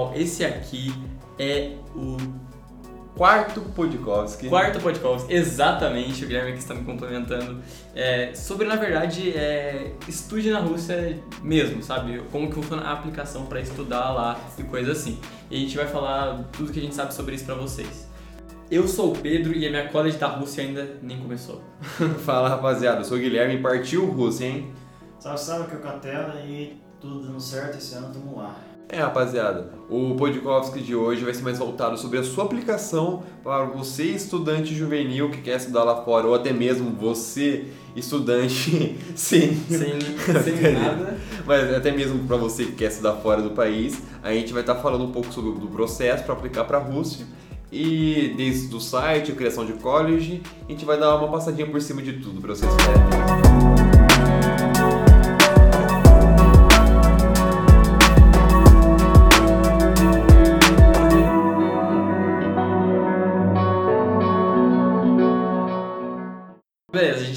Pessoal, esse aqui é o Quarto Podkovski. quarto podcast, exatamente, o Guilherme que está me complementando, é, sobre, na verdade, é, estude na Rússia mesmo, sabe? Como que funciona a aplicação para estudar lá e coisa assim. E a gente vai falar tudo que a gente sabe sobre isso para vocês. Eu sou o Pedro e a minha college da Rússia ainda nem começou. Fala rapaziada, eu sou o Guilherme, partiu Rússia, hein? Salve, salve, aqui é o Catela e tudo dando certo esse ano, tamo lá. É rapaziada, o Podkovski de hoje vai ser mais voltado sobre a sua aplicação para você, estudante juvenil que quer estudar lá fora, ou até mesmo você, estudante sem, Sem, sem nada. mas até mesmo para você que quer estudar fora do país, a gente vai estar falando um pouco sobre o processo para aplicar para a Rússia. E desde o site, a criação de college, a gente vai dar uma passadinha por cima de tudo para vocês verem.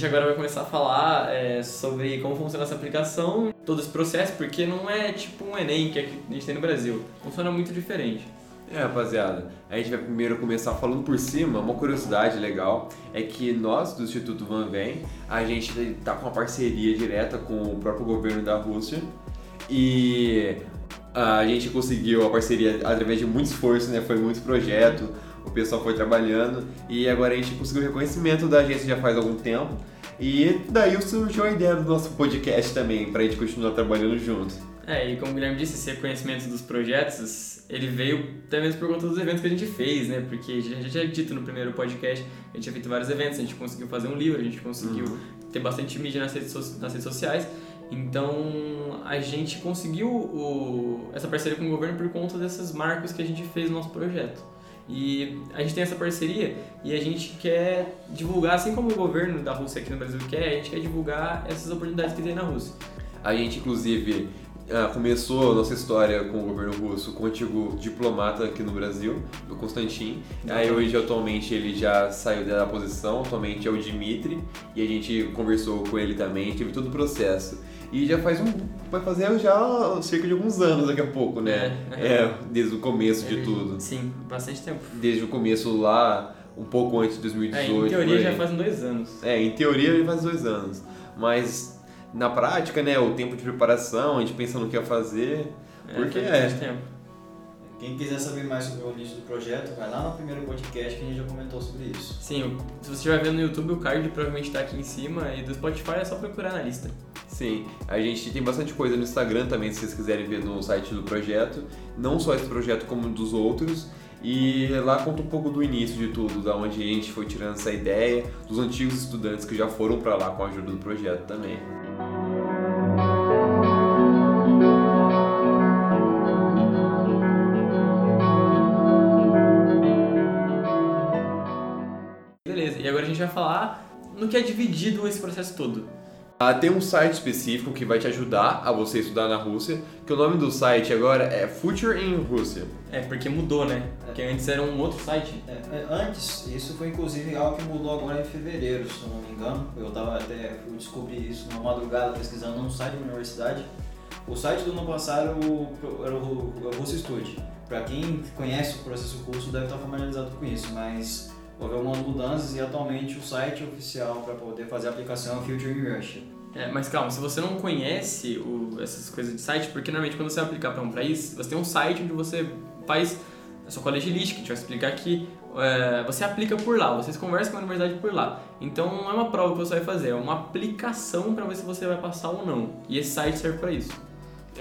Gente agora vai começar a falar é, sobre como funciona essa aplicação, todo esse processo, porque não é tipo um Enem que a gente tem no Brasil. Funciona muito diferente. É, rapaziada, a gente vai primeiro começar falando por cima, uma curiosidade legal é que nós do Instituto Van Ven, a gente tá com uma parceria direta com o próprio governo da Rússia e a gente conseguiu a parceria através de muito esforço, né? Foi muito projeto, o pessoal foi trabalhando e agora a gente conseguiu o reconhecimento da agência já faz algum tempo e daí surgiu a ideia do nosso podcast também, pra gente continuar trabalhando junto. É, e como o Guilherme disse, esse reconhecimento dos projetos, ele veio até mesmo por conta dos eventos que a gente fez, né? Porque a gente já tinha dito no primeiro podcast, a gente tinha feito vários eventos, a gente conseguiu fazer um livro, a gente conseguiu Uhum. ter bastante mídia nas redes, so- nas redes sociais. Então, a gente conseguiu o- essa parceria com o governo por conta desses marcos que a gente fez no nosso projeto. E a gente tem essa parceria e a gente quer divulgar, assim como o governo da Rússia aqui no Brasil quer, a gente quer divulgar essas oportunidades que tem na Rússia. A gente, inclusive, ah, começou a nossa história com o governo russo com o antigo diplomata aqui no Brasil, o Constantin. Aí hoje, atualmente, ele já saiu da posição, atualmente é o Dmitry, e a gente conversou com ele também, teve todo o processo. E já faz um. vai fazer já cerca de alguns anos daqui a pouco, né? É. É, desde o começo de tudo. Sim, bastante tempo. Desde o começo lá, um pouco antes de É, 2018. em teoria já fazem dois anos. É, em teoria já faz dois anos. Mas na prática, né, o tempo de preparação, a gente pensa no que ia fazer. Porque faz é. bastante tempo. Quem quiser saber mais sobre o início do projeto, vai lá no primeiro podcast que a gente já comentou sobre isso. Sim, se você estiver vendo no YouTube, o card provavelmente tá aqui em cima e do Spotify é só procurar na lista. Sim, a gente tem bastante coisa no Instagram também, se vocês quiserem ver no site do projeto. Não só esse projeto, como dos outros. E lá conta um pouco do início de tudo, da onde a gente foi tirando essa ideia, dos antigos estudantes que já foram para lá com a ajuda do projeto também. Beleza, e agora a gente vai falar no que é dividido esse processo todo. Ah, tem um site específico que vai te ajudar a você estudar na Rússia, que o nome do site agora é Future in Rússia. É, porque mudou, né? Porque antes era um outro site. É, é, antes, isso foi inclusive algo que mudou agora em fevereiro, se eu não me engano. Eu tava até fui descobrir isso numa madrugada pesquisando num site da universidade. O site do ano passado era o, era o, o Russo Study. Para quem conhece o processo curso deve estar familiarizado com isso, mas houve algumas mudanças e atualmente o site oficial para poder fazer a aplicação é o Future in Russia. É, mas calma, se você não conhece o- essas coisas de site, porque normalmente quando você vai aplicar para um país, você tem um site onde você faz a sua college list, que gente vai explicar aqui. é, você aplica por lá, vocês conversam com a universidade por lá. Então não é uma prova que você vai fazer, é uma aplicação para ver se você vai passar ou não. E esse site serve para isso.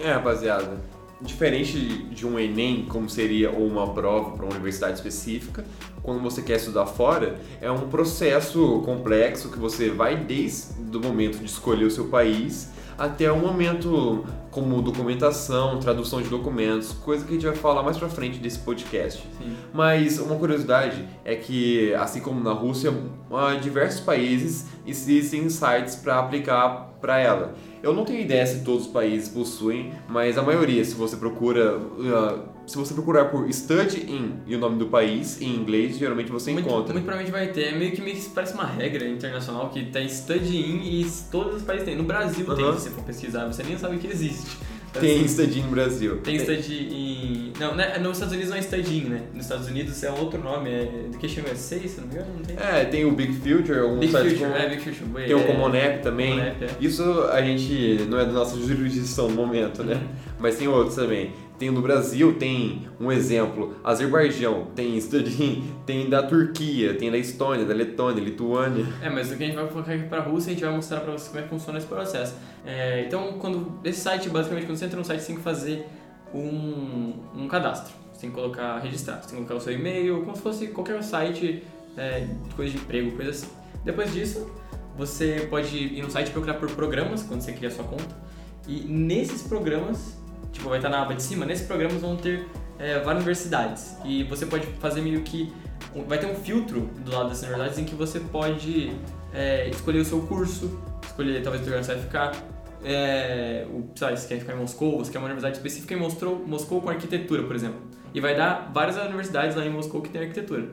É, rapaziada, diferente de um Enem, como seria ou uma prova para uma universidade específica, quando você quer estudar fora, é um processo complexo que você vai desde o momento de escolher o seu país até o momento como documentação, tradução de documentos, coisa que a gente vai falar mais pra frente desse podcast. Sim. Mas uma curiosidade é que, assim como na Rússia, há diversos países existem sites para aplicar para ela. Eu não tenho ideia se todos os países possuem, mas a maioria, se você procura, uh, se você procurar por study in e o nome do país em inglês, geralmente você muito, encontra. muito provavelmente vai ter. É meio que, meio que parece uma regra internacional que tem study in e todos os países têm. No Brasil tem, Aham. se você for pesquisar, você nem sabe que existe. Tem studying no Brasil. Tem study em. Não, né? nos Estados Unidos não é studying, né? Nos Estados Unidos é outro nome, é Education USA, se não me engano, não tem? É, tem o Big Future, um Big site Future, com- é, Big Future. Tem o é, Common App também. Common App, é. Isso a gente não é da nossa jurisdição no momento, né? Uhum. Mas tem outros também. Tem no Brasil, tem um exemplo, Azerbaijão, tem Studying, tem da Turquia, tem da Estônia, da Letônia, Lituânia. É, mas o que a gente vai colocar aqui pra Rússia, a gente vai mostrar pra vocês como é que funciona esse processo. É, então, quando esse site, basicamente, quando você entra no site, você tem que fazer um, um cadastro. Você tem que colocar, registrar. Você tem que colocar o seu e-mail, como se fosse qualquer site é, coisa de emprego, coisa assim. Depois disso, você pode ir no site procurar por programas, quando você cria a sua conta. E nesses programas, tipo, vai estar na aba de cima, nesses programas vão ter é, várias universidades. E você pode fazer meio que. Vai ter um filtro do lado dessas universidades em que você pode é, escolher o seu curso, escolher talvez o lugar que você vai ficar. É, o, lá, se quer ficar em Moscou, você quer uma universidade específica em Moscou, Moscou com arquitetura, por exemplo. E vai dar várias universidades lá em Moscou que tem arquitetura.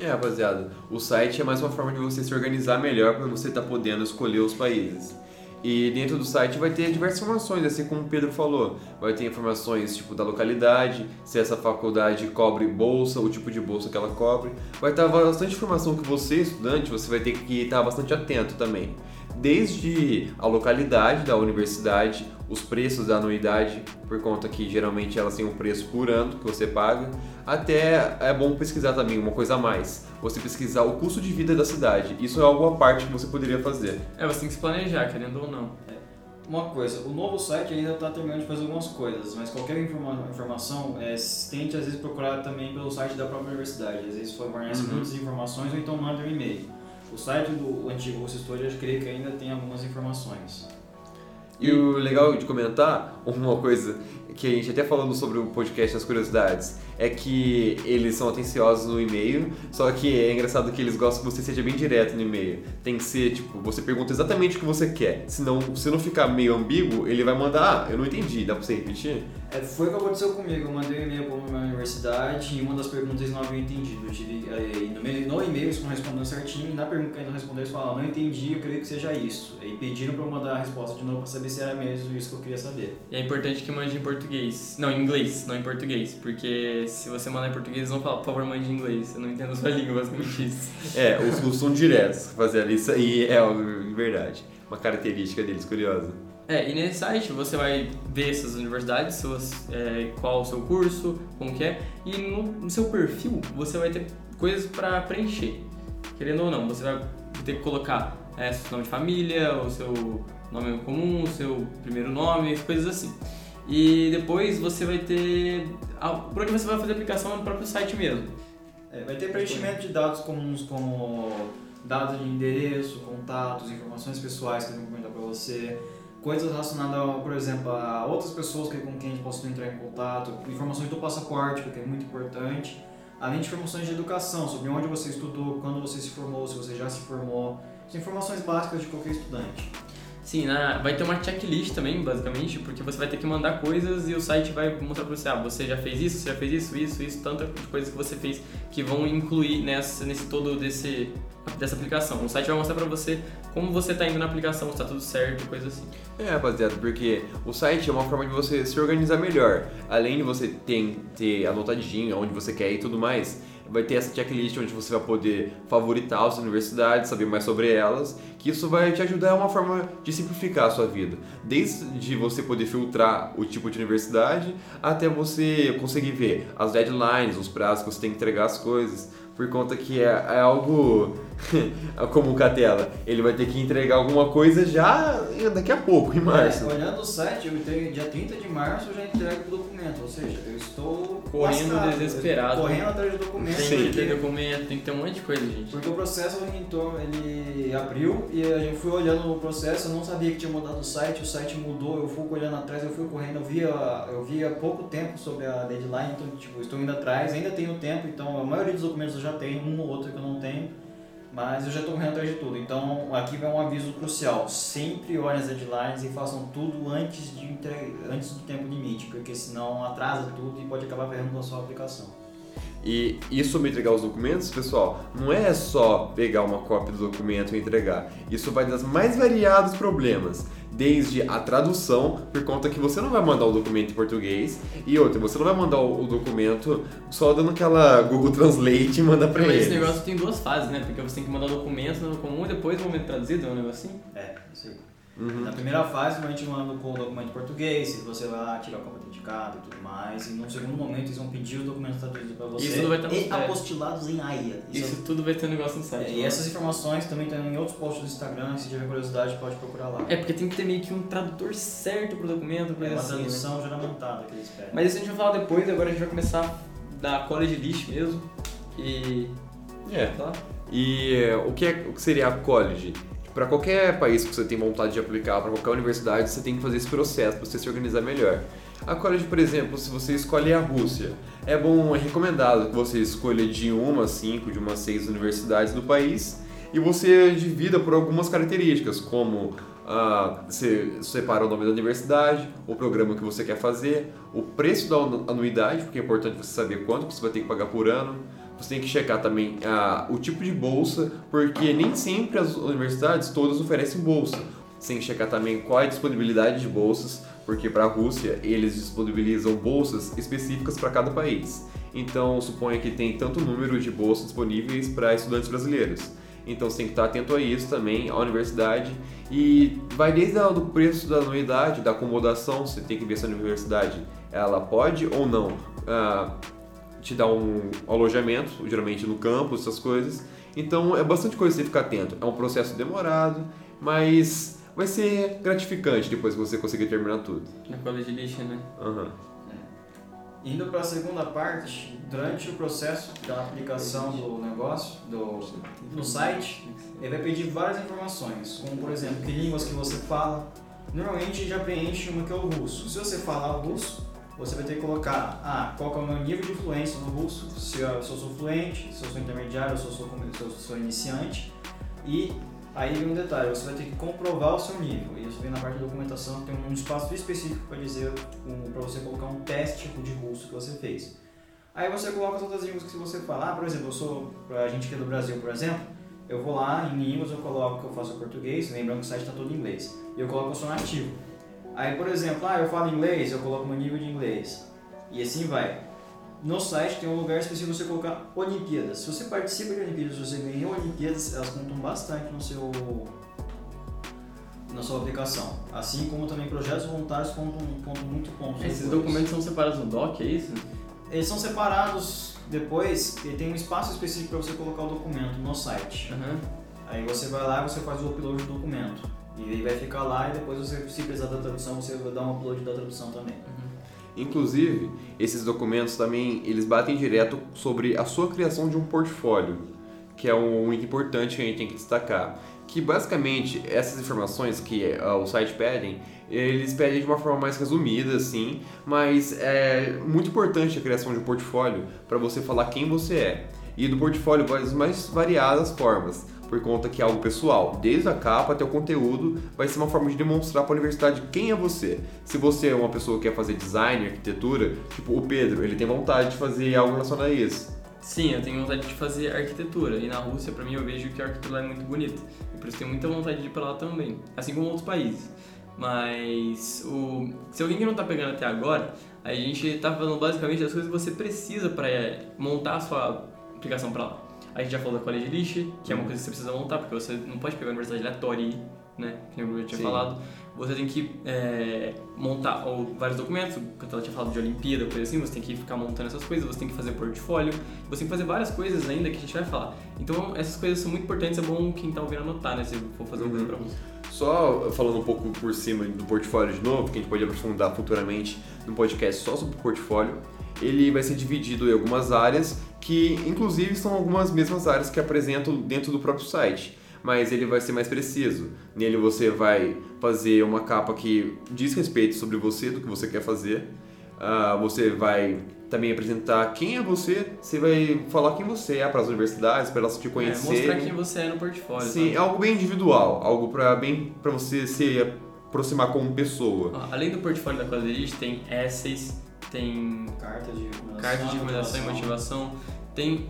É, rapaziada, o site é mais uma forma de você se organizar melhor para você estar podendo escolher os países. E dentro do site vai ter diversas informações, assim como o Pedro falou. Vai ter informações tipo da localidade, se essa faculdade cobre bolsa, o tipo de bolsa que ela cobre. Vai estar bastante informação que você, estudante, você vai ter que estar bastante atento também. Desde a localidade da universidade, os preços da anuidade, por conta que geralmente elas têm um preço por ano que você paga, até é bom pesquisar também uma coisa a mais. Você pesquisar o custo de vida da cidade. Isso é algo à parte que você poderia fazer. É, você tem que se planejar, querendo ou não. Uma coisa, o novo site ainda está terminando de fazer algumas coisas, mas qualquer informa- informação, é, tente às vezes procurar também pelo site da própria universidade. Às vezes fornece Uhum. muitas informações ou então manda um e-mail. O site do antigo Russo eu creio que ainda tem algumas informações. E o legal de comentar, uma coisa que a gente até falando sobre o podcast das curiosidades, é que eles são atenciosos no e-mail, só que é engraçado que eles gostam que você seja bem direto no e-mail. Tem que ser, tipo, você pergunta exatamente o que você quer. Senão, se não ficar meio ambíguo, ele vai mandar, ah, eu não entendi, dá pra você repetir? É, foi o que aconteceu comigo. Eu mandei um e-mail para uma universidade e uma das perguntas eles não haviam entendido. Eu tive, aí, no, e- no e-mail eles respondendo certinho e na pergunta que eles não responderam eles falaram, não entendi, eu creio que seja isso. E pediram para eu mandar a resposta de novo para saber se era mesmo isso que eu queria saber. E é importante que mande em português. Não, em inglês, não em português. Porque se você mandar em português, eles vão falar, por favor, mande em inglês. Eu não entendo a sua língua, basicamente isso. É, os russos são diretos fazendo isso aí, é algo de verdade. Uma característica deles, curiosa. É, e nesse site você vai ver essas universidades, suas, é, qual o seu curso, como que é, e no, no seu perfil você vai ter coisas para preencher. Querendo ou não, você vai ter que colocar é, seu nome de família, o seu nome comum, o seu primeiro nome, coisas assim. E depois você vai ter. Por onde você vai fazer a aplicação é no próprio site mesmo. É, vai ter preenchimento de dados comuns como dados de endereço, contatos, informações pessoais que eu vou comentar para você, coisas relacionadas, por exemplo, a outras pessoas que, com quem a gente possa entrar em contato, informações do passaporte, que é muito importante, além de informações de educação, sobre onde você estudou, quando você se formou, se você já se formou, são informações básicas de qualquer estudante. Sim, na- vai ter uma checklist também, basicamente, porque você vai ter que mandar coisas e o site vai mostrar pra você, ah, você já fez isso, você já fez isso, isso, isso, tanta de coisas que você fez que vão incluir nessa, nesse todo desse, dessa aplicação. O site vai mostrar pra você como você tá indo na aplicação, se tá tudo certo, coisa assim. É, rapaziada, porque o site é uma forma de você se organizar melhor. Além de você ter, ter anotadinho onde você quer ir e tudo mais, vai ter essa checklist onde você vai poder favoritar as universidades, saber mais sobre elas, que isso vai te ajudar, é uma forma de simplificar a sua vida. Desde você poder filtrar o tipo de universidade, até você conseguir ver as deadlines, os prazos que você tem que entregar as coisas, por conta que é, é algo como o Catela, ele vai ter que entregar alguma coisa já daqui a pouco, em março. É, olhando o site, eu tenho dia 30 de março eu já entrego o documento, ou seja, eu estou Correndo lascado, desesperado. Correndo atrás do documento. Tem que ter documento, tem que ter um monte de coisa, gente. Porque o processo ele, entrou- ele abriu e a gente foi olhando o processo, eu não sabia que tinha mudado o site, o site mudou, eu fui olhando atrás, eu fui correndo, eu via, eu via pouco tempo sobre a deadline, então tipo, estou indo atrás, ainda tenho tempo, então a maioria dos documentos eu já tenho, um ou outro que eu não tenho, mas eu já estou correndo atrás de tudo. Então aqui vai um aviso crucial, sempre olhem as deadlines e façam tudo antes, de antes do tempo limite, porque senão atrasa tudo e pode acabar ferrando a sua aplicação. E isso sobre entregar os documentos, pessoal, não é só pegar uma cópia do documento e entregar. Isso vai dar mais variados problemas. Desde a tradução, por conta que você não vai mandar o documento em português, e outra, você não vai mandar o documento só dando aquela Google Translate e manda pra Mas ele. esse negócio tem duas fases, né? Porque você tem que mandar o documento no comum e depois o momento traduzido, é um negocinho. É, isso aí. Uhum. Na primeira fase, a gente manda com o documento em português, se você vai lá tirar a cópia autenticada e tudo mais. E num segundo momento, eles vão pedir os documentos traduzidos para você. Isso tudo vai estar no e apostilados em AIA. Isso tudo vai ter um negócio no é, site. e essas informações também estão em outros posts do Instagram. Se tiver curiosidade, pode procurar lá. É, porque tem que ter meio que um tradutor certo pro documento, É coisa uma assim, né? tradução juramentada que eles pedem. Mas isso a gente vai falar depois, agora a gente vai começar da college list mesmo. E. É. Tá? E eh, o que, é, o que seria a college? Para qualquer país que você tem vontade de aplicar, para qualquer universidade, você tem que fazer esse processo para você se organizar melhor. A college, por exemplo, se você escolhe a Rússia, é bom, é recomendado que você escolha de uma a cinco, de uma a seis universidades do país e você divida por algumas características, como ah, você separa o nome da universidade, o programa que você quer fazer, o preço da anu- anuidade, porque é importante você saber quanto você vai ter que pagar por ano. Você tem que checar também ah, o tipo de bolsa, porque nem sempre as universidades todas oferecem bolsa. Você tem que checar também qual é a disponibilidade de bolsas, porque para a Rússia eles disponibilizam bolsas específicas para cada país. Então suponha que tem tanto número de bolsas disponíveis para estudantes brasileiros. Então você tem que estar atento a isso também, à universidade. E vai desde o preço da anuidade, da acomodação, você tem que ver se a universidade ela pode ou não ah, te dar um alojamento, geralmente no campus, essas coisas. Então é bastante coisa você ficar atento. É um processo demorado, mas vai ser gratificante depois que você conseguir terminar tudo. Na college list, né? Aham. Indo para a segunda parte, durante o processo da aplicação do negócio, do, no site, ele vai pedir várias informações, como por exemplo, que línguas que você fala. Normalmente já preenche uma que é o russo. Se você falar russo, você vai ter que colocar ah, qual que é o meu nível de fluência no russo, se eu, se eu sou fluente, se eu sou intermediário, se eu sou, se eu sou iniciante. E aí vem um detalhe, você vai ter que comprovar o seu nível. E isso vem na parte da documentação, tem um espaço específico para dizer, para você colocar um teste de russo que você fez. Aí você coloca as línguas que você fala. Ah, por exemplo, eu sou, pra gente que é do Brasil, por exemplo, eu vou lá em línguas, eu coloco que eu faço português, lembrando que o site está todo em inglês. E eu coloco que eu sou nativo. Aí, por exemplo, ah, eu falo inglês, eu coloco meu nível de inglês. E assim vai. No site tem um lugar específico para você colocar Olimpíadas. Se você participa de Olimpíadas, você ganhou Olimpíadas, elas contam bastante no seu na sua aplicação. Assim como também projetos voluntários contam, contam muito pontos. Esses depois. documentos são separados no doc, é isso? Eles são separados depois e tem um espaço específico para você colocar o documento no site. Aham. Aí você vai lá e você faz o upload do documento. E ele vai ficar lá e depois você, se precisar da tradução, você vai dar um upload da tradução também. Inclusive, esses documentos também, eles batem direto sobre a sua criação de um portfólio, que é um muito importante que a gente tem que destacar. Que basicamente, essas informações que ah, o site pedem, eles pedem de uma forma mais resumida, assim, mas é muito importante a criação de um portfólio para você falar quem você é. E do portfólio das mais variadas formas, por conta que é algo pessoal, desde a capa até o conteúdo, vai ser uma forma de demonstrar para a universidade quem é você. Se você é uma pessoa que quer fazer design, arquitetura, tipo o Pedro, ele tem vontade de fazer algo relacionado a isso. Sim, eu tenho vontade de fazer arquitetura. E na Rússia, pra mim, eu vejo que a arquitetura é muito bonita. E por isso tenho muita vontade de ir pra lá também. Assim como outros países. Mas o... se alguém que não tá pegando até agora, a gente tá falando basicamente das coisas que você precisa eh, montar a sua aplicação pra lá. A gente já falou da College List, que é uma coisa que você precisa montar, porque você não pode pegar a universidade aleatória e ir, né? Que eu já tinha Sim. falado. Você tem que é, montar vários documentos, quando ela tinha falado de Olimpíada, coisa assim, você tem que ficar montando essas coisas, você tem que fazer portfólio, você tem que fazer várias coisas ainda que a gente vai falar. Então essas coisas são muito importantes, é bom quem tá ouvindo anotar, né? Se for fazer uma coisa pra você. Só falando um pouco por cima do portfólio de novo, que a gente pode aprofundar futuramente no podcast só sobre o portfólio, ele vai ser dividido em algumas áreas que, inclusive, são algumas mesmas áreas que apresentam dentro do próprio site. Mas ele vai ser mais preciso. Nele você vai fazer uma capa que diz respeito sobre você, do que você quer fazer. Ah, você vai também apresentar quem é você, você vai falar quem você é para as universidades, para elas te É, conhecerem. mostrar quem você é no portfólio. Sim, é tá? algo bem individual, algo para bem para você se aproximar como pessoa. Além do portfólio da List, tem essays, tem Carta de recomendação. carta de recomendação e motivação, tem,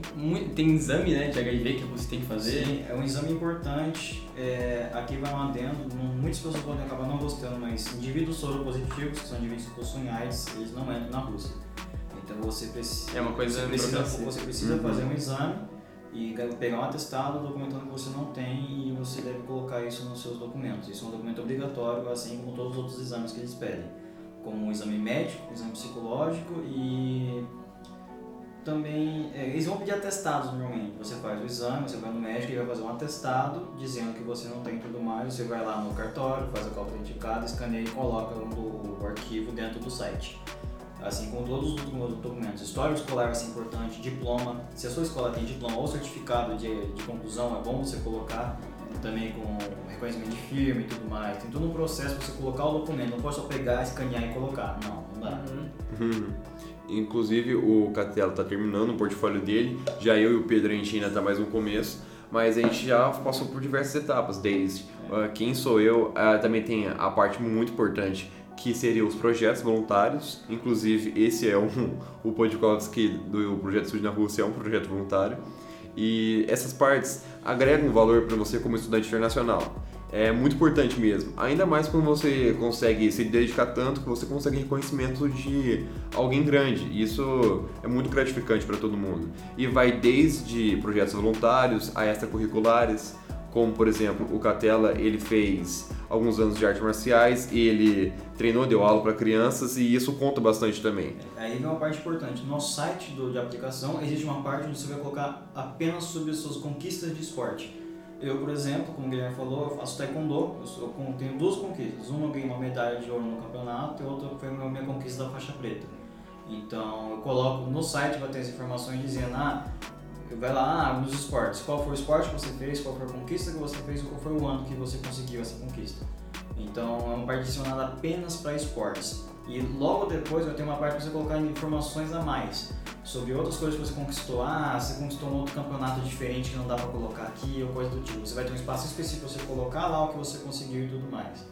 tem exame né, de HIV que você tem que fazer. Sim, é um exame importante. É, aqui vai um adendo, muitas pessoas podem acabar não gostando, mas indivíduos soropositivos, que são indivíduos que possuem AIDS, eles não entram na Rússia. Então você precisa, É uma coisa você precisa, você precisa Uhum. fazer um exame e ga- pegar um atestado documentando que você não tem e você deve colocar isso nos seus documentos. Isso é um documento obrigatório, assim como todos os outros exames que eles pedem, como o exame médico, o exame psicológico e também é, eles vão pedir atestados normalmente. Você faz o exame, você vai no médico e vai fazer um atestado dizendo que você não tem tudo mais. Você vai lá no cartório, faz a cópia identificada, escaneia e coloca o, o arquivo dentro do site. Assim como todos os documentos. História escolar vai ser importante, diploma. Se a sua escola tem diploma ou certificado de, de conclusão, é bom você colocar também com reconhecimento de firma e tudo mais. Tem todo um processo para você colocar o documento. Não pode só pegar, escanear e colocar. Não, não dá. Uhum. Uhum. Inclusive o Catelo tá terminando o portfólio dele, já eu e o Pedro a gente ainda tá mais no começo, mas a gente já passou por diversas etapas, desde ah, quem sou eu, ah, também tem a parte muito importante que seria os projetos voluntários, inclusive esse é um, o Podkovsky do Projeto Estúdio na Rússia é um projeto voluntário, e essas partes agregam valor para você como estudante internacional. É muito importante mesmo, ainda mais quando você consegue se dedicar tanto que você consegue reconhecimento de alguém grande. Isso é muito gratificante para todo mundo. E vai desde projetos voluntários a extracurriculares, como por exemplo o Catela, ele fez alguns anos de artes marciais ele treinou, deu aula para crianças e isso conta bastante também. Aí vem uma parte importante. No nosso site do, de aplicação existe uma parte onde você vai colocar apenas sobre as suas conquistas de esporte. Eu, por exemplo, como o Guilherme falou, eu faço taekwondo, eu, sou, eu tenho duas conquistas. Uma eu ganhei uma medalha de ouro no campeonato e outra foi a minha conquista da faixa preta. Então eu coloco no site, vai ter as informações dizendo, ah, vai lá, ah, nos esportes, qual foi o esporte que você fez, qual foi a conquista que você fez, qual foi o ano que você conseguiu essa conquista. Então é uma parte direcionada apenas para esportes. E logo depois vai ter uma parte para você colocar informações a mais sobre outras coisas que você conquistou. Ah, você conquistou um outro campeonato diferente que não dá para colocar aqui ou coisa do tipo. Você vai ter um espaço específico para você colocar lá o que você conseguiu e tudo mais.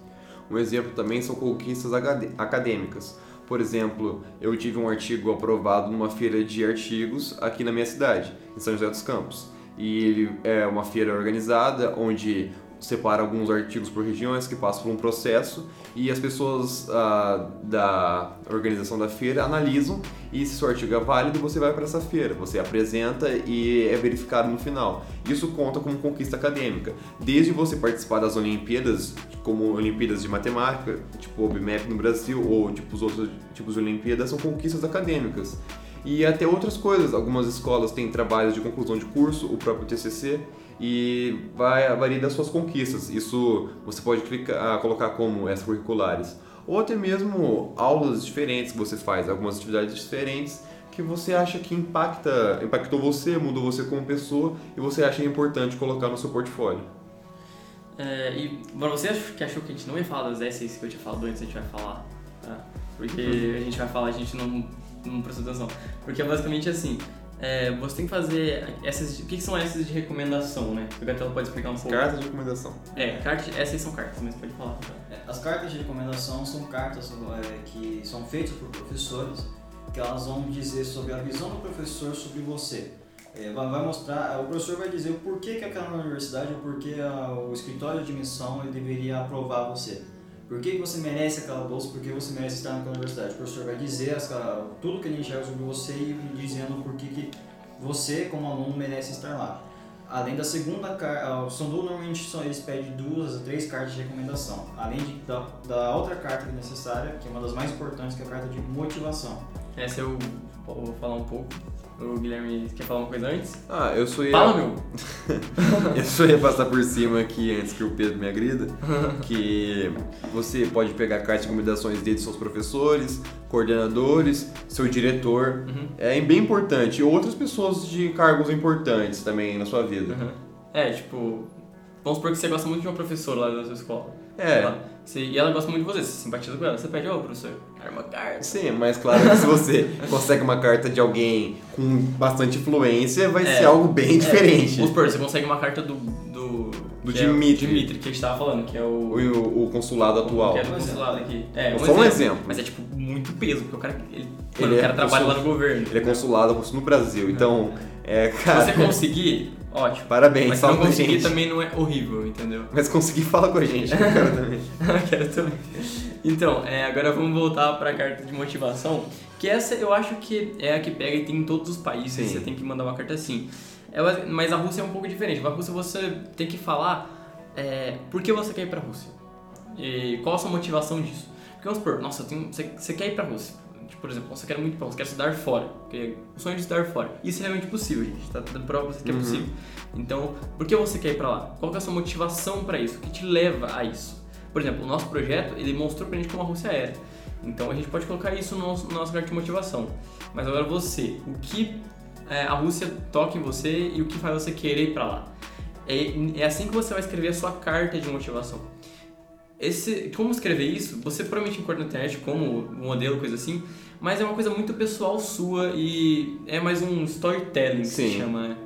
Um exemplo também são conquistas acad- acadêmicas. Por exemplo, eu tive um artigo aprovado numa feira de artigos aqui na minha cidade, em São José dos Campos. E ele é uma feira organizada onde separa alguns artigos por regiões que passam por um processo e as pessoas ah, da organização da feira analisam e se seu artigo é válido você vai para essa feira, você apresenta e é verificado no final. Isso conta como conquista acadêmica, desde você participar das Olimpíadas, como Olimpíadas de Matemática, tipo o BMEP no Brasil ou tipo os outros tipos de Olimpíadas, são conquistas acadêmicas. E até outras coisas, algumas escolas têm trabalhos de conclusão de curso, o próprio TCC, e vai varia das suas conquistas. Isso você pode clicar, ah, colocar como extracurriculares. Ou até mesmo aulas diferentes que você faz, algumas atividades diferentes que você acha que impacta, impactou você, mudou você como pessoa e você acha importante colocar no seu portfólio. É, e, bom, você que achou que a gente não ia falar das essays que eu tinha falado antes, a gente vai falar, tá? Porque a gente vai falar, a gente não, não prestou atenção. Porque é basicamente assim, é, você tem que fazer essas, o que, que são essas de recomendação, né? O Gatelo pode explicar um pouco. Cartas de recomendação. É, cartas, essas são cartas, mas pode falar. É, As cartas de recomendação são cartas é, que são feitas por professores que elas vão dizer sobre a visão do professor sobre você. É, vai mostrar, o professor vai dizer o porquê que aquela universidade, o porquê a- o escritório de admissão ele deveria aprovar você. Por que, você merece aquela bolsa, por que você merece estar naquela universidade. O professor vai dizer as, tudo que ele enxerga sobre você e dizendo por que, que você, como aluno, merece estar lá. Além da segunda carta, são duas, normalmente são, eles pedem duas a três cartas de recomendação. Além de, da, da outra carta é necessária, que é uma das mais importantes, que é a carta de motivação. Essa eu vou falar um pouco. O Guilherme quer falar uma coisa antes? Ah, eu sou Fala, meu! Eu só ia passar por cima aqui antes que o Pedro me agrida, que você pode pegar cartas de recomendações desde seus professores, coordenadores, seu diretor, Uhum. é bem importante, e outras pessoas de cargos importantes também na sua vida. Uhum. É, tipo, vamos supor que você gosta muito de uma professora lá da sua escola. É. Você- e ela gosta muito de você, você simpatiza com ela. Você pede, ô professor, quero uma carta. Sim, mas claro que se você consegue uma carta de alguém com bastante influência, vai É. ser algo bem diferente. Vamos supor, você consegue uma carta do, do Do é o Dimitri. Dimitri, que a gente tava falando, que é o. O, o consulado atual. Que é do consulado aqui. É, Só um exemplo. Mas é tipo muito peso, porque o cara, ele, Ele mano, o é cara trabalha lá no consul- governo. Ele é consulado no Brasil. Então, é, Se cara. você conseguir, ótimo. Parabéns, Mas fala não com a conseguir gente. também não é horrível, entendeu? Mas conseguir falar com a gente, eu quero também. Quero também. Então, é, agora vamos voltar para a carta de motivação, que essa eu acho que é a que pega e tem em todos os países, Sim. você tem que mandar uma carta assim. Ela, mas a Rússia é um pouco diferente. Na Rússia você tem que falar é, por que você quer ir para a Rússia e qual a sua motivação disso. Porque vamos supor, nossa, eu tenho- você, você quer ir para a Rússia. Tipo, por exemplo, você quer muito pra Rússia, quer estudar fora. O sonho de estudar fora. Isso é realmente possível, gente. Tá dando prova pra você que é Uhum. possível. Então, por que você quer ir pra lá? Qual é a sua motivação para isso? O que te leva a isso? Por exemplo, o nosso projeto, ele mostrou pra gente como a Rússia era. Então, a gente pode colocar isso no nosso, no nosso carta de motivação. Mas agora você, o que é, a Rússia toca em você e o que faz você querer ir pra lá? É, é assim que você vai escrever a sua carta de motivação. Esse, como escrever isso, você provavelmente encontra na internet como modelo, coisa assim, mas é uma coisa muito pessoal sua e é mais um storytelling que se Sim. chama, né?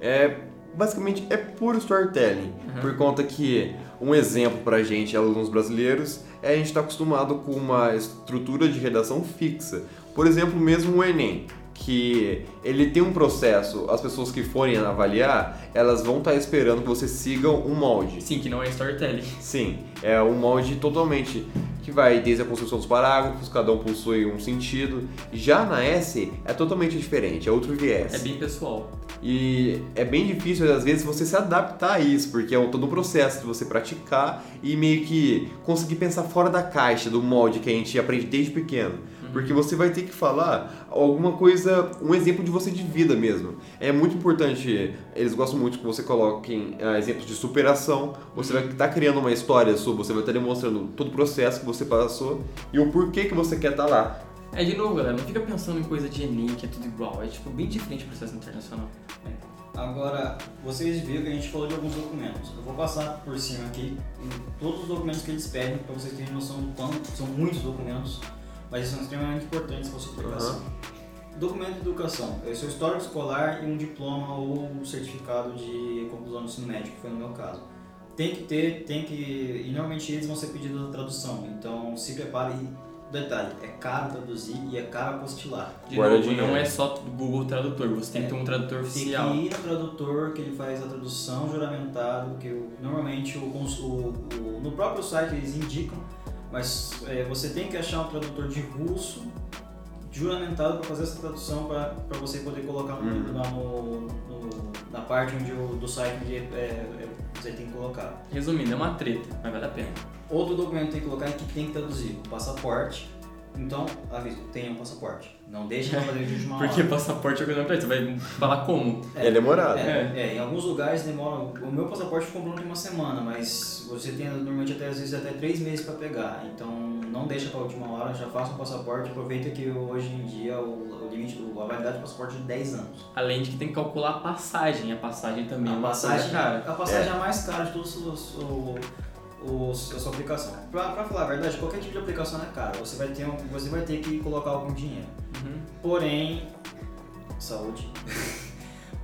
É, basicamente é puro storytelling, Uhum. por conta que um exemplo pra gente, alunos brasileiros, é a gente estar acostumado com uma estrutura de redação fixa. Por exemplo, mesmo o Enem, que ele tem um processo, as pessoas que forem avaliar, elas vão estar esperando que você siga um molde. Sim, que não é storytelling. Sim, é um molde totalmente que vai desde a construção dos parágrafos, cada um possui um sentido. Já na S é totalmente diferente, é outro viés. É bem pessoal. E é bem difícil, às vezes, você se adaptar a isso, porque é um- todo um processo de você praticar e meio que conseguir pensar fora da caixa, do molde que a gente aprende desde pequeno. Porque você vai ter que falar alguma coisa, um exemplo de você de vida mesmo. É muito importante, eles gostam muito que você coloque ah, exemplos de superação. Você vai estar criando uma história sua, você vai estar demonstrando todo o processo que você passou e o porquê que você quer estar lá. É, de novo, galera, não fica pensando em coisa de Enem, que é tudo igual. É, tipo, bem diferente o processo internacional. Agora, vocês viram que a gente falou de alguns documentos. Eu vou passar por cima aqui em todos os documentos que eles pedem para vocês terem noção do quanto são muitos documentos, mas eles são extremamente importantes para sua aplicação. Documento de educação, é seu histórico escolar e um diploma ou um certificado de conclusão do ensino médio, que foi no meu caso. Tem que ter, tem que. E normalmente eles vão ser pedidos a tradução, então se prepare. E, detalhe, é caro traduzir e é caro apostilar. De Guarda novo, dinheiro. não é só Google Tradutor, você tem que ter um tradutor Tem oficial. que ir no tradutor que ele faz a tradução juramentado, que o- normalmente o, o- o- no próprio site eles indicam, mas é, você tem que achar um tradutor de russo juramentado para fazer essa tradução para você poder colocar no, Uhum. na, no- no- na parte onde o, do site onde é, é, você tem que colocar. Resumindo, é uma treta, mas vale a pena. Outro documento que tem que colocar é que tem que traduzir o passaporte. Então, aviso, tenha um passaporte. Não deixe para fazer de última hora. Porque passaporte é coisa pra. Você vai falar como? É, demorado. É, é, em alguns lugares demora. O meu passaporte ficou pronto em uma semana, mas você tem normalmente até às vezes até três meses para pegar. Então não deixa para a última hora, já faça um passaporte. Aproveita que hoje em dia o, o limite, do- a validade do passaporte é de 10 anos. Além de que tem que calcular a passagem. A passagem também é A uma passagem, cara. a passagem é. a mais cara de todos os. O, o, a sua aplicação. Pra, pra falar a verdade, qualquer tipo de aplicação é cara. Você vai ter, um, você vai ter que colocar algum dinheiro. Uhum. Porém, saúde.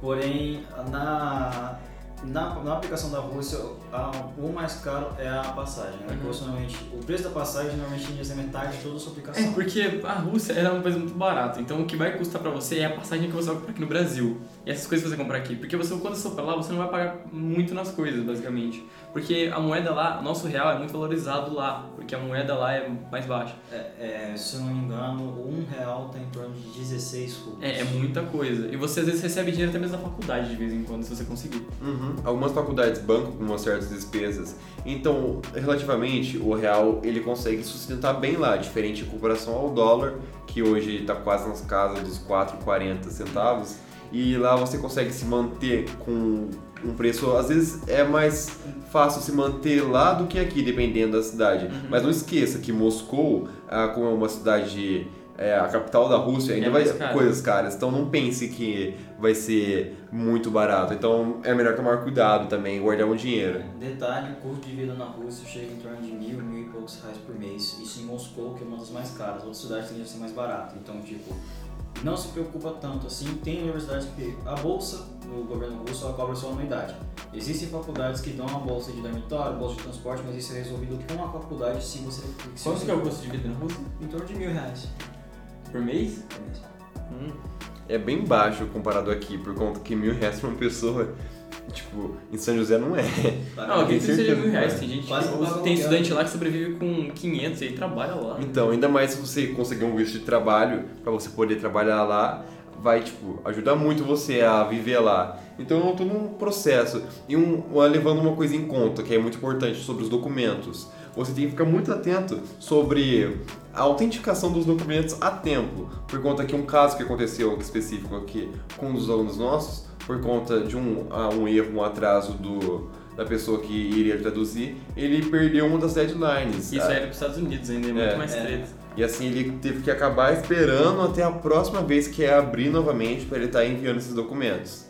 Porém, na, na, na aplicação da Rússia, a- o mais caro é a passagem. Né? Uhum. O preço da passagem normalmente ia ser metade de toda a sua É, aplicação. porque a Rússia ela é uma coisa muito barata. Então o que vai custar pra você é a passagem que você vai comprar aqui no Brasil. E essas coisas que você comprar aqui. Porque você, quando você for pra lá, você não vai pagar muito nas coisas, basicamente. Porque a moeda lá, o nosso real é muito valorizado lá. Porque a moeda lá é mais baixa. É, é, se eu não me engano, um real está em torno de 16 rublos. É, é muita coisa. E você às vezes recebe dinheiro até mesmo da faculdade de vez em quando, se você conseguir. Uhum. Algumas faculdades bancam com umas certas despesas. Então, relativamente, o real ele consegue sustentar bem lá, diferente em comparação ao dólar, que hoje está quase nas casas dos 4,40 centavos. E lá você consegue se manter com um preço, às vezes é mais fácil se manter lá do que aqui, dependendo da cidade. Uhum. Mas não esqueça que Moscou, ah, como é uma cidade, é, a capital da Rússia, ainda É vai caro. coisas caras. Então não pense que vai ser muito barato. Então é melhor tomar cuidado também, guardar um dinheiro. Detalhe, o custo de vida na Rússia chega em torno de mil, mil e poucos reais por mês. Isso em Moscou, que é uma das mais caras. Outras cidades tendem a ser mais barato. Então, tipo, não se preocupa tanto assim. Tem universidades que a bolsa do governo russo ela cobra sua anuidade. Existem faculdades que dão a bolsa de dormitório, bolsa de transporte, mas isso é resolvido com a faculdade se você. Se Quanto que é o custo de vida na Rússia? Em torno de mil reais. Por mês? Hum. É bem baixo comparado aqui, por conta que mil reais pra uma pessoa, tipo, em São José não é. Não, aqui precisa de mil reais. Tem gente Quase que, tem estudante lá que sobrevive com 500 e aí trabalha lá. Então, ainda mais se você conseguir um visto de trabalho, pra você poder trabalhar lá, vai, tipo, ajudar muito você a viver lá. Então, é todo um processo. E um, levando uma coisa em conta, que é muito importante, sobre os documentos. Você tem que ficar muito atento sobre a autenticação dos documentos a tempo. Por conta que um caso que aconteceu específico aqui com um dos alunos nossos, por conta de um, um erro, um atraso do, da pessoa que iria traduzir, ele perdeu uma das deadlines. Isso aí era pros Estados Unidos ainda, é muito É. mais É. treta. e assim ele teve que acabar esperando até a próxima vez que é abrir novamente para ele estar enviando esses documentos.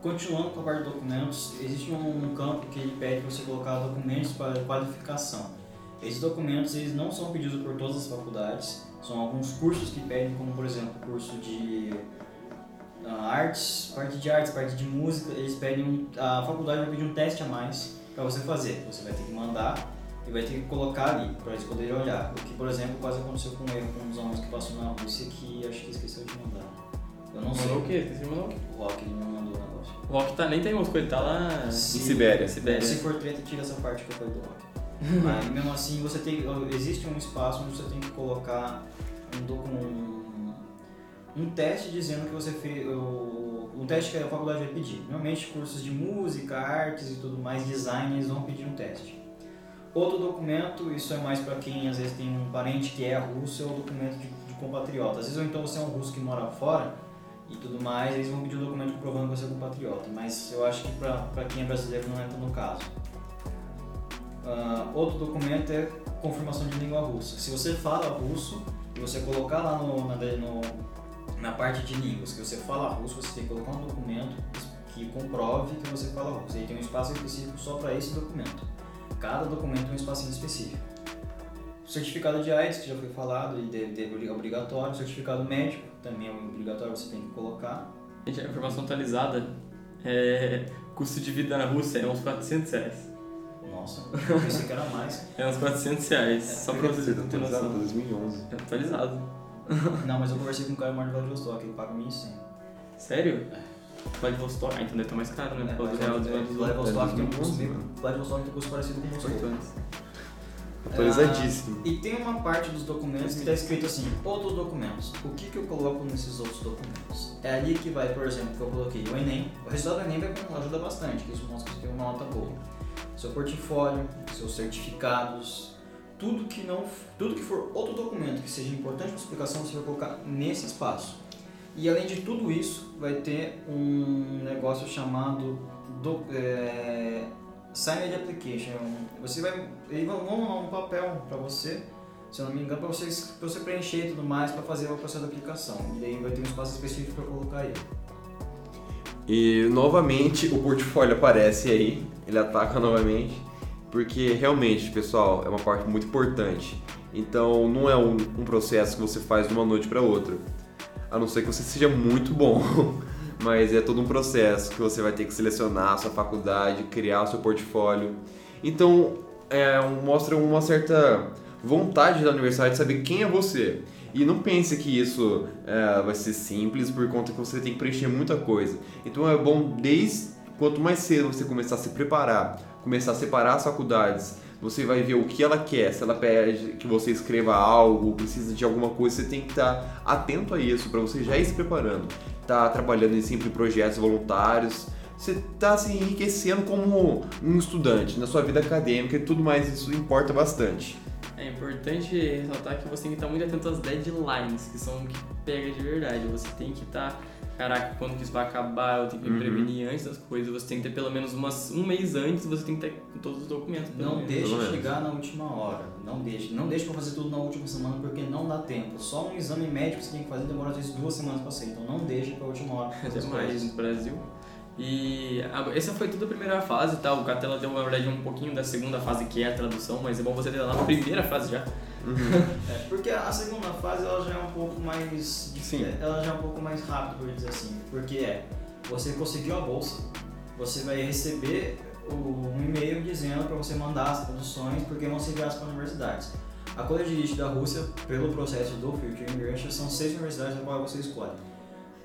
Continuando com a parte de documentos, existe um campo que ele pede para você colocar documentos para qualificação. Esses documentos eles não são pedidos por todas as faculdades, são alguns cursos que pedem, como por exemplo, curso de ah, artes, parte de artes, parte de música, eles pedem um, a faculdade vai pedir um teste a mais para você fazer. Você vai ter que mandar e vai ter que colocar ali para eles poderem olhar. O que, por exemplo, quase aconteceu com um erro com uns alunos que passou na Rússia que acho que esqueceu de mandar. Eu não sei. Mandou o quê? Você mandou o quê? O Rock ele não mandou o negócio. O Rock tá, nem tá em Moscou, ele tá lá em Sibéria. Sibéria. Se for treta, tira essa parte que eu falei do Rock. Mas mesmo assim, você tem, existe um espaço onde você tem que colocar um, docu- um, teste dizendo que você fez. O, um teste que a faculdade vai pedir. Normalmente, cursos de música, artes e tudo mais, design, eles vão pedir um teste. Outro documento, isso é mais para quem às vezes tem um parente que é russo, é o documento de, de compatriota. Às vezes, ou então você é um russo que mora fora e tudo mais, eles vão pedir um documento comprovando que você é compatriota. Mas eu acho que para quem é brasileiro não entra no caso. Ah, outro documento é confirmação de língua russa. Se você fala russo e você colocar lá no, na, no- na parte de línguas que você fala russo, você tem que colocar um documento que comprove que você fala russo. Aí tem um espaço específico só para esse documento. Cada documento tem um espacinho específico. Certificado de AIDS, que já foi falado, e deve, deve é obrigatório. Certificado médico, também é obrigatório, você tem que colocar. Gente, a informação atualizada é custo de vida na Rússia é uns 400 reais. Nossa, eu pensei que era mais. É uns 400 reais, só pra vocês terem atualizado noção. 2011. É atualizado. Não, mas eu conversei com um cara mora em Vladivostok, ele paga 1.100. Sério? Vladivostok? Ah, então deve estar mais caro, né? É, Por causa do real de Vladivostok Vladivostok. tem um custo 2011, meio- Vladivostok tem um custo parecido com Oito Moscou. anos. Atualizadíssimo. E tem uma parte dos documentos que está escrito assim, outros documentos. O que, que eu coloco nesses outros documentos? É ali que vai, por exemplo, que eu coloquei o Enem. O resultado do Enem vai, ajuda bastante, que isso mostra que você tem uma nota boa. Seu portfólio, seus certificados, tudo que não, tudo que for outro documento que seja importante para explicação, você vai colocar nesse espaço. E além de tudo isso, vai ter um negócio chamado do, é, Signed Application. Você vai, eles vão mandar um papel para você, se eu não me engano, para você, você preencher e tudo mais para fazer o processo de aplicação. E daí vai ter um espaço específico para colocar ele. E novamente o portfólio aparece aí, ele ataca novamente, porque realmente, pessoal, é uma parte muito importante. Então não é um, um processo que você faz de uma noite para outra, a não ser que você seja muito bom. Mas é todo um processo que você vai ter que selecionar a sua faculdade, criar o seu portfólio. Então é, mostra uma certa vontade da universidade de saber quem é você. E não pense que isso é, vai ser simples por conta que você tem que preencher muita coisa. Então é bom desde quanto mais cedo você começar a se preparar, começar a separar as faculdades, você vai ver o que ela quer. Se ela pede que você escreva algo, precisa de alguma coisa, você tem que estar atento a isso para você já ir se preparando. Tá trabalhando em sempre em projetos voluntários. Você está se enriquecendo como um estudante na sua vida acadêmica e tudo mais, isso importa bastante. É importante ressaltar que você tem que estar muito atento às deadlines, que são o que pega de verdade. Você tem que estar, caraca, quando que isso vai acabar, eu tenho que me Uhum. prevenir antes das coisas. Você tem que ter pelo menos umas, um mês antes, você tem que ter todos os documentos. Não menos. deixe pelo menos. chegar na última hora. Não deixe. Não deixe para fazer tudo na última semana porque não dá tempo. Só um exame médico que você tem que fazer demora às vezes duas semanas para sair. Então não deixe para a última hora. pra Até mais no Brasil. E a- essa foi tudo a primeira fase, tá? O Catela deu, na verdade, um pouquinho da segunda fase, que é a tradução, mas é bom você ter lá na primeira fase já. É, porque a segunda fase ela já é um pouco mais. Sim. Ela já é um pouco mais rápida, por dizer assim. Porque é, você conseguiu a bolsa, você vai receber o- um e-mail dizendo para você mandar as traduções, porque vão ser enviadas para universidades. A College List da Rússia, pelo processo do Future English, são seis universidades na qual você escolhe.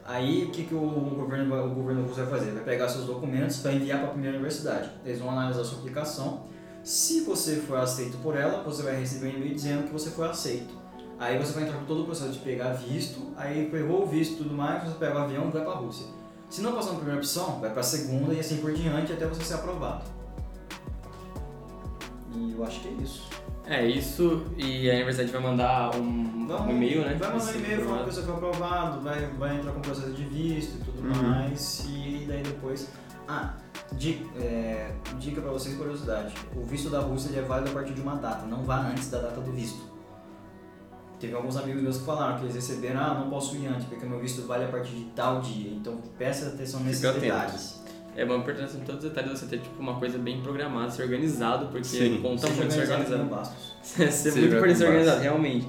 Aí o que, que o governo, o governo russo vai fazer? Vai pegar seus documentos, vai enviar para a primeira universidade. Eles vão analisar a sua aplicação. Se você for aceito por ela, você vai receber um e-mail dizendo que você foi aceito. Aí você vai entrar com todo o processo de pegar visto, aí pegou o visto e tudo mais, você pega o avião e vai para a Rússia. Se não passar na primeira opção, vai para a segunda e assim por diante até você ser aprovado. E eu acho que é isso. É isso, e a universidade vai mandar um, um e-mail, né? Vai mandar um e-mail falando que você foi aprovado, vai, vai entrar com o processo de visto e tudo Uhum. mais, e daí depois. Ah, dica, é, dica pra vocês, curiosidade: o visto da Rússia ele é válido a partir de uma data, não vá antes da data do visto. Teve alguns amigos meus que falaram que eles receberam, ah, não posso ir antes, porque meu visto vale a partir de tal dia. Então presta atenção nesses detalhes. É bom perguntar em todos os detalhes você ter tipo, uma coisa bem programada, ser organizado, porque Sim. conta Seja muito ser organizado ser Seja muito importante ser organizado, realmente.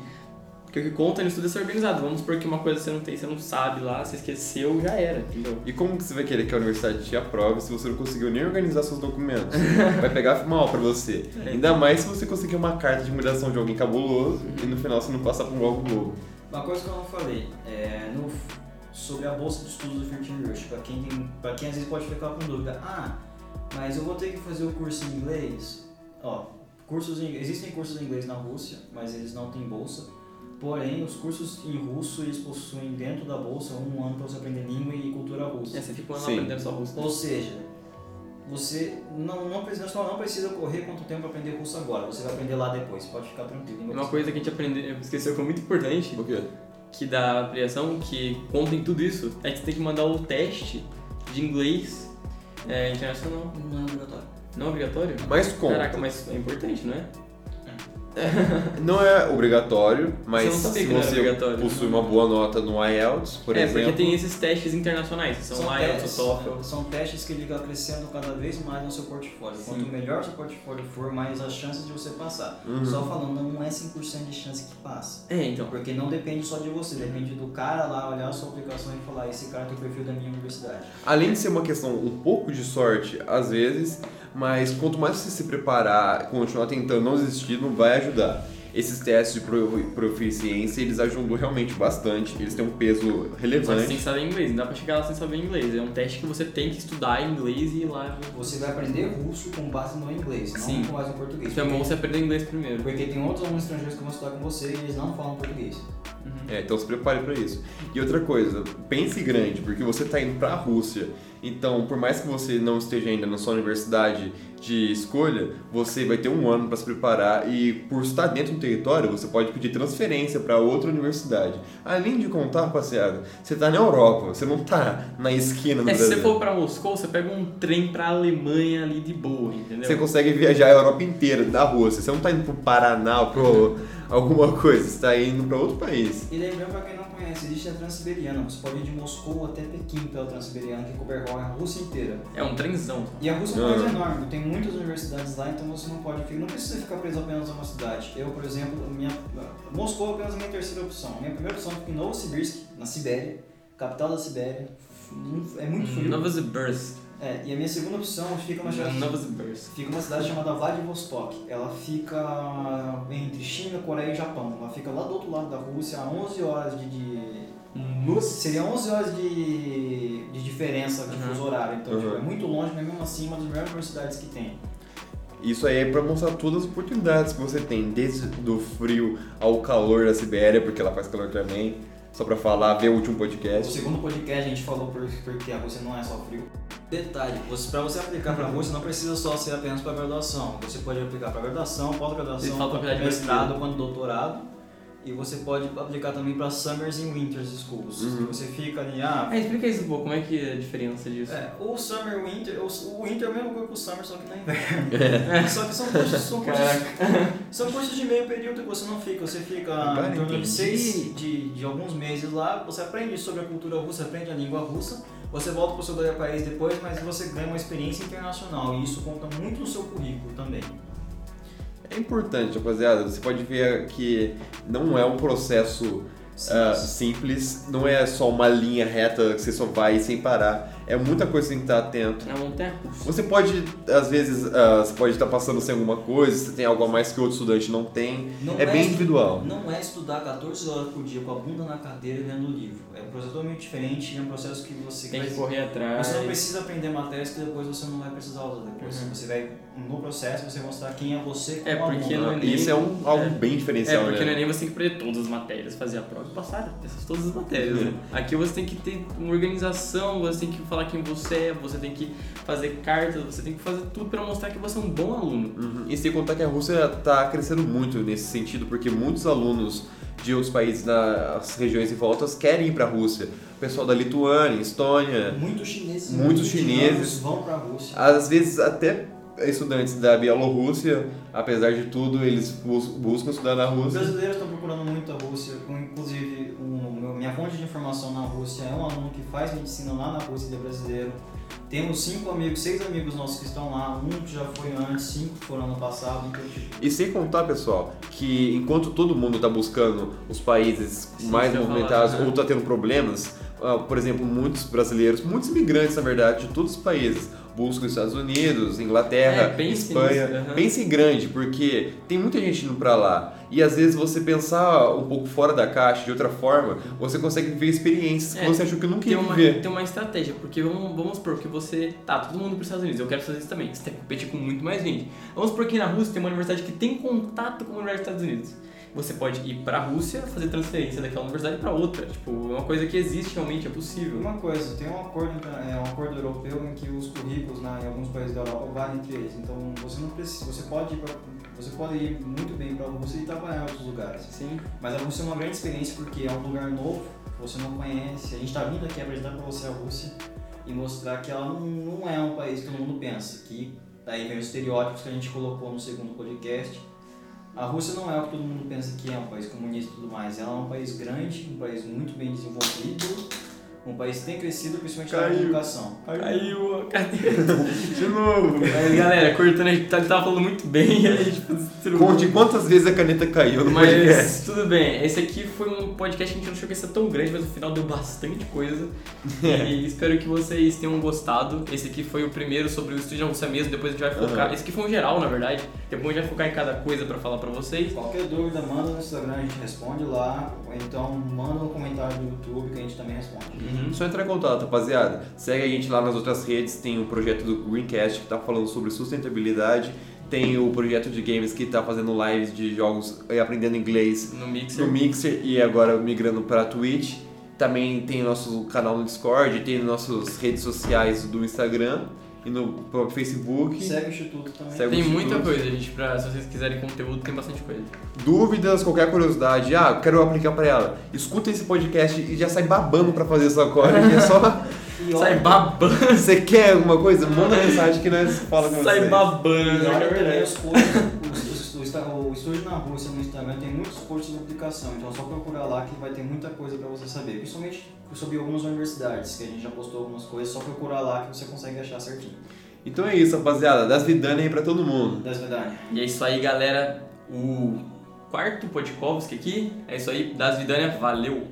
Porque o que conta nisso tudo é ser organizado. Vamos supor que uma coisa você não tem, você não sabe lá, você esqueceu, já era, entendeu? E como que você vai querer que a universidade te aprove se você não conseguiu nem organizar seus documentos? Vai pegar mal pra você. É. Ainda mais se você conseguir uma carta de mudação de alguém cabuloso e no final você não passar por um algo bobo. Uma coisa que eu não falei, é, no, sobre a bolsa de estudos do Future English, para quem, tem- pra quem às vezes pode ficar com dúvida, ah, mas eu vou ter que fazer o curso em inglês? Ó, cursos em, existem cursos em inglês na Rússia, mas eles não têm bolsa. Porém, os cursos em russo eles possuem dentro da bolsa um ano para você aprender língua e cultura russa. É, você fica um ano Sim. aprendendo só russo. Ou seja, você não, não, precisa, não precisa correr quanto tempo para aprender russo agora, você vai aprender lá depois, pode ficar tranquilo. Uma coisa que a gente aprendeu, esqueceu que é muito importante, O quê? Que da ampliação, que conta em tudo isso, é que você tem que mandar o teste de inglês é, internacional. Não é obrigatório. Não é obrigatório? Mas conta. Caraca, mas é importante, não é? Não é obrigatório, mas Você se você obrigatório. possui uma boa nota no IELTS, por é, exemplo... porque tem esses testes internacionais, que são, IELTS, o testes, TOEFL. são testes que ele acrescentam cada vez mais no seu portfólio. Sim. Quanto melhor seu portfólio for, mais as chances de você passar. Uhum. Só falando, não é 100% de chance que passa. É, então. Porque não depende só de você, depende do cara lá olhar a sua aplicação e falar: esse cara tem o perfil da minha universidade. Além de ser uma questão um pouco de sorte, às vezes, mas quanto mais você se preparar, continuar tentando não desistir, não vai ajudar. Esses testes de pro- proficiência, eles ajudam realmente bastante, eles têm um peso relevante. que saber inglês, não dá pra chegar lá sem saber inglês. É um teste que você tem que estudar inglês e ir lá. Você vai aprender russo com base no inglês, não Sim. com base no português. Então é bom você aprender inglês primeiro. porque tem outros alunos estrangeiros que vão estudar com você e eles não falam português. É, então se prepare para isso. E outra coisa, pense grande, porque você está indo para a Rússia. Então, por mais que você não esteja ainda na sua universidade de escolha, você vai ter um ano para se preparar e por estar dentro do território, você pode pedir transferência para outra universidade. Além de contar, rapaziada, você está na Europa, você não está na esquina do É, se Brasil. você for pra Moscou, você pega um trem pra Alemanha ali de boa, entendeu? Você consegue viajar a Europa inteira da Rússia. Você não está indo pro Paraná, pro alguma coisa, você está indo para outro país. E pra existe a Transiberiana. Você pode ir de Moscou até Pequim pela Transiberiana, que cobre a Rússia inteira. É um trenzão. E a Rússia é um país Ah. enorme, tem muitas universidades lá, então você não pode ficar, não precisa ficar preso apenas a uma cidade. Eu, por exemplo, minha, Moscou é apenas a minha terceira opção. Minha primeira opção fica em Novosibirsk, na Sibéria, capital da Sibéria. É muito frio. Novosibirsk. É, e a minha segunda opção fica uma cidade, fica uma cidade chamada Vladivostok. Ela fica entre China, Coreia e Japão. Ela fica lá do outro lado da Rússia, a 11 horas de- de, Nossa. Seria 11 horas de, de diferença de Uhum. fuso horário, então Uhum. tipo, é muito longe, mas mesmo assim uma das melhores universidades que tem. Isso aí é para mostrar todas as oportunidades que você tem, desde do frio ao calor da Sibéria, porque ela faz calor também. Só para falar, ver o último podcast. segundo podcast a gente falou por, porque a Rússia não é só frio. Detalhe, você, para você aplicar para a Rússia não precisa só ser apenas para graduação. Você pode aplicar para graduação, pós-graduação, pra mestrado quanto doutorado. E você pode aplicar também para Summers and Winters Schools. Uhum. Você fica ali, ah, Ah, explica isso um pouco, como é que é a diferença disso? É, o Summer Winter, o, o Winter é a mesma coisa que o Summer, só que na inverno. Só que são cursos, são cursos, são cursos de meio período que você não fica, você fica Agora em torno de seis, de, de alguns meses lá, você aprende sobre a cultura russa, aprende a língua russa, você volta para o seu país depois, mas você ganha uma experiência internacional e isso conta muito no seu currículo também. É importante, rapaziada. Você pode ver que não é um processo ah, simples, não é só uma linha reta que você só vai sem parar. É muita coisa que você tem que estar atento. É montanha russa. Você pode, às vezes, ah, você pode estar passando sem alguma coisa, você tem algo a mais que outro estudante não tem. Não é bem individual. Não é estudar 14 horas por dia com a bunda na cadeira e lendo o livro. É um processo totalmente diferente, é um processo que você Tem que vai- correr atrás. Você não precisa aprender matérias que depois você não vai precisar usar depois. Uhum. Você vai, no processo, você mostrar quem é você como É, porque aluno. não é nem- Isso é um, algo É. bem É, diferencial, porque não né? é nem você tem que aprender todas as matérias, fazer a prova e passar essas todas as matérias. né? Aqui você tem que ter uma organização, você tem que falar quem você é, você tem que fazer cartas, você tem que fazer tudo pra mostrar que você é um bom aluno. Uhum. E sem contar que a Rússia está crescendo muito nesse sentido, porque muitos alunos de outros países nas regiões em voltas querem ir para a Rússia. O pessoal da Lituânia, Estônia, Muitos chineses, Muitos indianos chineses. vão para a Rússia. às vezes até estudantes da Bielorrússia, apesar de tudo, eles bus- buscam estudar na Os Rússia. brasileiros estão procurando muito a Rússia, inclusive um, minha fonte de informação na Rússia é um aluno que faz medicina lá na Rússia, ele é brasileiro. Temos cinco amigos, seis amigos nossos que estão lá, um que já foi antes, cinco que foram ano passado, então tipo, E sem contar, pessoal, que enquanto todo mundo está buscando os países Sim, mais movimentados falar, né? ou está tendo problemas, ah, por exemplo, muitos brasileiros, muitos imigrantes, na verdade, de todos os países, buscam os Estados Unidos, Inglaterra, É, Espanha. nisso, aham. Pense em grande, porque tem muita gente indo para lá. E às vezes você pensar um pouco fora da caixa, de outra forma, você consegue viver experiências que É, você achou que nunca ia uma, viver. tem uma estratégia, porque vamos, vamos supor que você. Tá, todo mundo para os Estados Unidos, eu quero fazer isso também. Você tem que competir com muito mais gente. Vamos supor que na Rússia tem uma universidade que tem contato com a Universidade dos Estados Unidos. Você pode ir para a Rússia, fazer transferência daquela universidade para outra. Tipo, é uma coisa que existe realmente, é possível. Uma coisa, tem um acordo, é, um acordo europeu em que os currículos né, em alguns países da Europa valem entre eles. Então você não precisa, você pode ir, pra, você pode ir muito bem para a Rússia e trabalhar em outros lugares. Sim. Mas a Rússia é uma grande experiência porque é um lugar novo, você não conhece. A gente está vindo aqui apresentar para você a Rússia e mostrar que ela não, não é um país que todo mundo pensa. Que daí vem os estereótipos que a gente colocou no segundo podcast. A Rússia não é o que todo mundo pensa que é, um país comunista e tudo mais. Ela é um país grande, um país muito bem desenvolvido, um país que tem crescido principalmente na Caiu. educação. Caiu a cadeira. De novo. Mas, galera, cortando, a gente tá- ele tava falando muito bem e a gente destruiu. Conte quantas vezes a caneta caiu no podcast. Mas tudo bem, esse aqui foi um podcast que a gente não achou que ia ser tão grande, mas no final deu bastante coisa. E espero que vocês tenham gostado. Esse aqui foi o primeiro sobre o estúdio da Rússia mesmo, depois a gente vai focar. Aham. Esse aqui foi um geral, na verdade. Depois a gente vai focar em cada coisa pra falar pra vocês. Qualquer dúvida, manda no Instagram, a gente responde lá. Ou então manda no comentário do YouTube que a gente também responde. Uhum. Só entrar em contato, rapaziada. Segue a gente lá nas outras redes. Tem o projeto do Greencast que tá falando sobre sustentabilidade. Tem o projeto de games que tá fazendo lives de jogos e aprendendo inglês No Mixer. no Mixer e agora migrando para Twitch. Também tem nosso canal no Discord, tem nossas redes sociais do Instagram e no próprio Facebook. Segue o Instituto também. Segue Tem o muita Instituto. coisa, gente, pra, se vocês quiserem conteúdo, tem bastante coisa. Dúvidas, qualquer curiosidade, ah, quero aplicar para ela. Escuta esse podcast e já sai babando para fazer agora. que é só. E Sai babando, Você quer alguma coisa? Manda mensagem que nós falamos com sai vocês. babando, E é verdade. os posts, os- os- o, Estúdio na Rússia no Instagram tem muitos posts de aplicação, então é só procurar lá que vai ter muita coisa pra você saber, principalmente sobre algumas universidades, que a gente já postou algumas coisas, só procurar lá que você consegue achar certinho. Então é isso, rapaziada. Das Vidane aí pra todo mundo. Das verdade. E é isso aí, galera. O quarto Podkovski aqui. É isso aí, das Vidânia. Valeu!